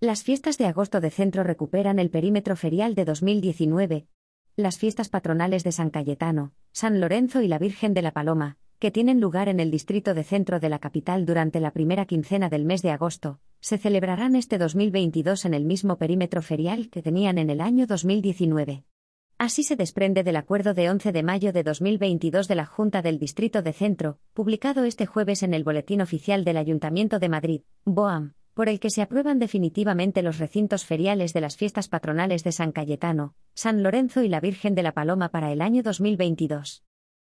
Las fiestas de agosto de centro recuperan el perímetro ferial de 2019. Las fiestas patronales de San Cayetano, San Lorenzo y la Virgen de la Paloma, que tienen lugar en el distrito de centro de la capital durante la primera quincena del mes de agosto, se celebrarán este 2022 en el mismo perímetro ferial que tenían en el año 2019. Así se desprende del acuerdo de 11 de mayo de 2022 de la Junta del Distrito de Centro, publicado este jueves en el Boletín Oficial del Ayuntamiento de Madrid, BOAM, por el que se aprueban definitivamente los recintos feriales de las fiestas patronales de San Cayetano, San Lorenzo y la Virgen de la Paloma para el año 2022.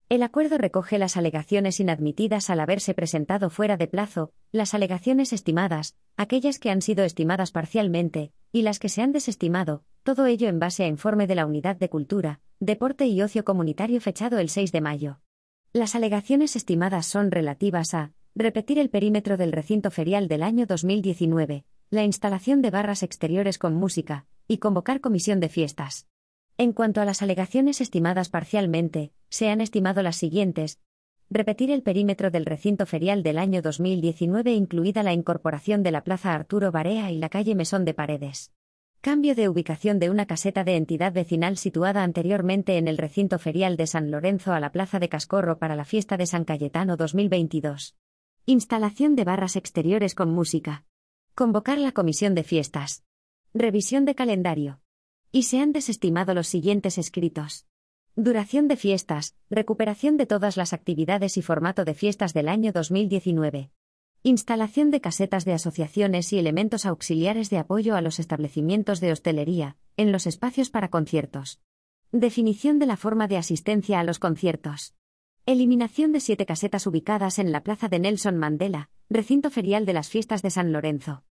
El acuerdo recoge las alegaciones inadmitidas al haberse presentado fuera de plazo, las alegaciones estimadas, aquellas que han sido estimadas parcialmente, y las que se han desestimado, todo ello en base a informe de la Unidad de Cultura, Deporte y Ocio Comunitario fechado el 6 de mayo. Las alegaciones estimadas son relativas a repetir el perímetro del recinto ferial del año 2019, la instalación de barras exteriores con música, y convocar comisión de fiestas. En cuanto a las alegaciones estimadas parcialmente, se han estimado las siguientes. Repetir el perímetro del recinto ferial del año 2019 incluida la incorporación de la Plaza Arturo Barea y la calle Mesón de Paredes. Cambio de ubicación de una caseta de entidad vecinal situada anteriormente en el recinto ferial de San Lorenzo a la Plaza de Cascorro para la fiesta de San Cayetano 2022. Instalación de barras exteriores con música. Convocar la comisión de fiestas. Revisión de calendario. Y se han desestimado los siguientes escritos. Duración de fiestas, recuperación de todas las actividades y formato de fiestas del año 2019. Instalación de casetas de asociaciones y elementos auxiliares de apoyo a los establecimientos de hostelería, en los espacios para conciertos. Definición de la forma de asistencia a los conciertos. Eliminación de siete casetas ubicadas en la plaza de Nelson Mandela, recinto ferial de las fiestas de San Lorenzo.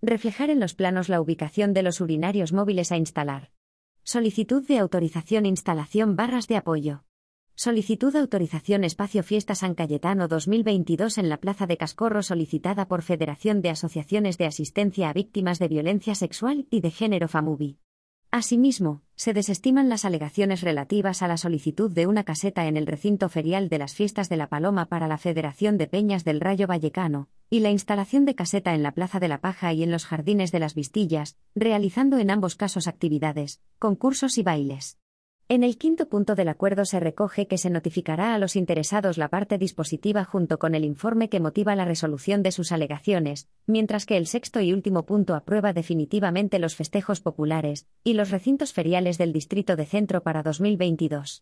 Reflejar en los planos la ubicación de los urinarios móviles a instalar. Solicitud de autorización instalación barras de apoyo. Solicitud de autorización Espacio Fiesta San Cayetano 2022 en la Plaza de Cascorro solicitada por Federación de Asociaciones de Asistencia a Víctimas de Violencia Sexual y de Género FAMUBI. Asimismo, se desestiman las alegaciones relativas a la solicitud de una caseta en el recinto ferial de las fiestas de la Paloma para la Federación de Peñas del Rayo Vallecano, y la instalación de caseta en la Plaza de la Paja y en los Jardines de las Vistillas, realizando en ambos casos actividades, concursos y bailes. En el quinto punto del acuerdo se recoge que se notificará a los interesados la parte dispositiva junto con el informe que motiva la resolución de sus alegaciones, mientras que el sexto y último punto aprueba definitivamente los festejos populares y los recintos feriales del Distrito de Centro para 2022.